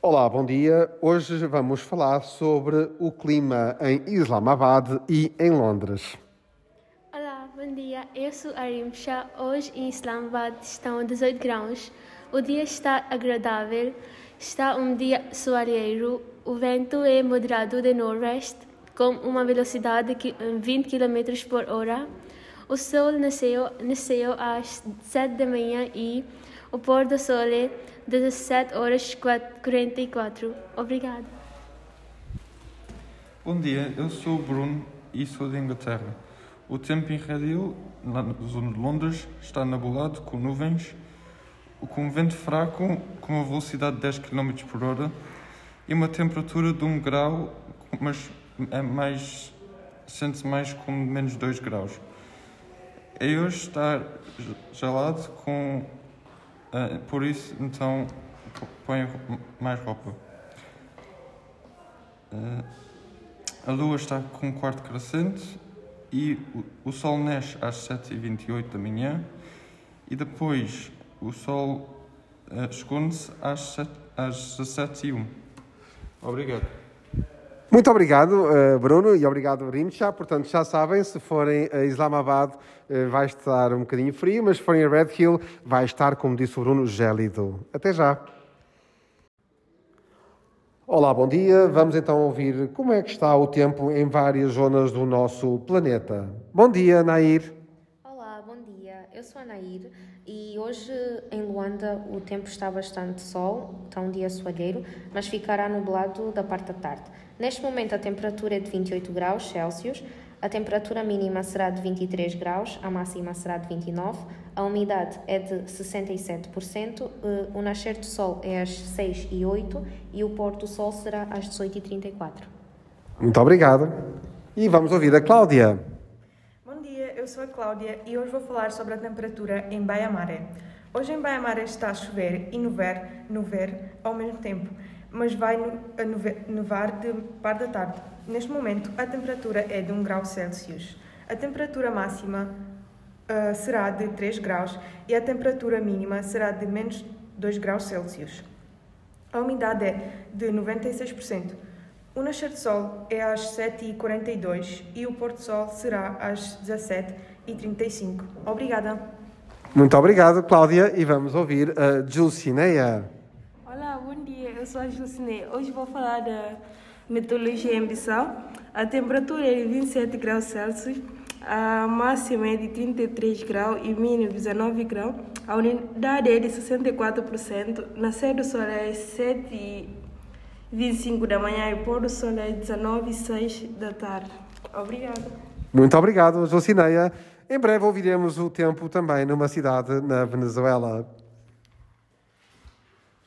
Olá, bom dia. Hoje vamos falar sobre o clima em Islamabad e em Londres. Olá, bom dia. Eu sou Arim Shah. Hoje em Islamabad estão 18 graus. O dia está agradável. Está um dia soalheiro. O vento é moderado de noroeste, com uma velocidade de 20 km por hora. O sol nasceu, nasceu às 7 da manhã e o pôr do sol é 17 horas 44. Obrigada. Bom dia, eu sou o Bruno e sou da Inglaterra. O tempo em Redhill, na zona de Londres, está nubulado com nuvens, com um vento fraco com uma velocidade de 10 km por hora e uma temperatura de 1 grau, mas é mais sente-se mais com menos 2 graus. É hoje está gelado com uh, por isso então põe mais roupa. Uh, a lua está com um quarto crescente e o, o sol nasce às 7h28 da manhã e depois o sol uh, esconde-se às, às 17h01. Obrigado. Muito obrigado, Bruno, e obrigado, Rimcha. Portanto, já sabem, se forem a Islamabad, vai estar um bocadinho frio, mas se forem a Red Hill, vai estar, como disse o Bruno, gélido. Até já. Olá, bom dia. Vamos então ouvir como é que está o tempo em várias zonas do nosso planeta. Bom dia, Nair. Eu sou a Nair e hoje em Luanda o tempo está bastante sol, está um dia soalheiro, mas ficará nublado da parte da tarde. Neste momento a temperatura é de 28 graus Celsius, a temperatura mínima será de 23 graus, a máxima será de 29, a umidade é de 67%, eh, o nascer do sol é às 6 e 8 e o pôr do sol será às 18 e 34. Muito obrigado. E vamos ouvir a Cláudia. Dia, eu sou a Cláudia e hoje vou falar sobre a temperatura em Baia Mare. Hoje em Baia Mare está a chover e nevar, nevar ao mesmo tempo mas vai nevar de par da tarde. Neste momento, a temperatura é de 1 grau Celsius. A temperatura máxima uh, será de 3 graus e a temperatura mínima será de menos 2 graus Celsius. A umidade é de 96%. O nascer de sol é às 7h42 e o pôr do sol será às 17h35. Obrigada. Muito obrigado, Cláudia, e vamos ouvir a Dulcineia eu sou a Jucine. Hoje vou falar da meteorologia em Bissau. A temperatura é de 27 graus Celsius, a máxima é de 33 graus e mínimo 19 graus. A umidade é de 64%. Nascer do sol é 7 25 da manhã e pôr do sol é 19 e 6 da tarde. Obrigada. Muito obrigado, Jocineia. Em breve ouviremos o tempo também numa cidade na Venezuela.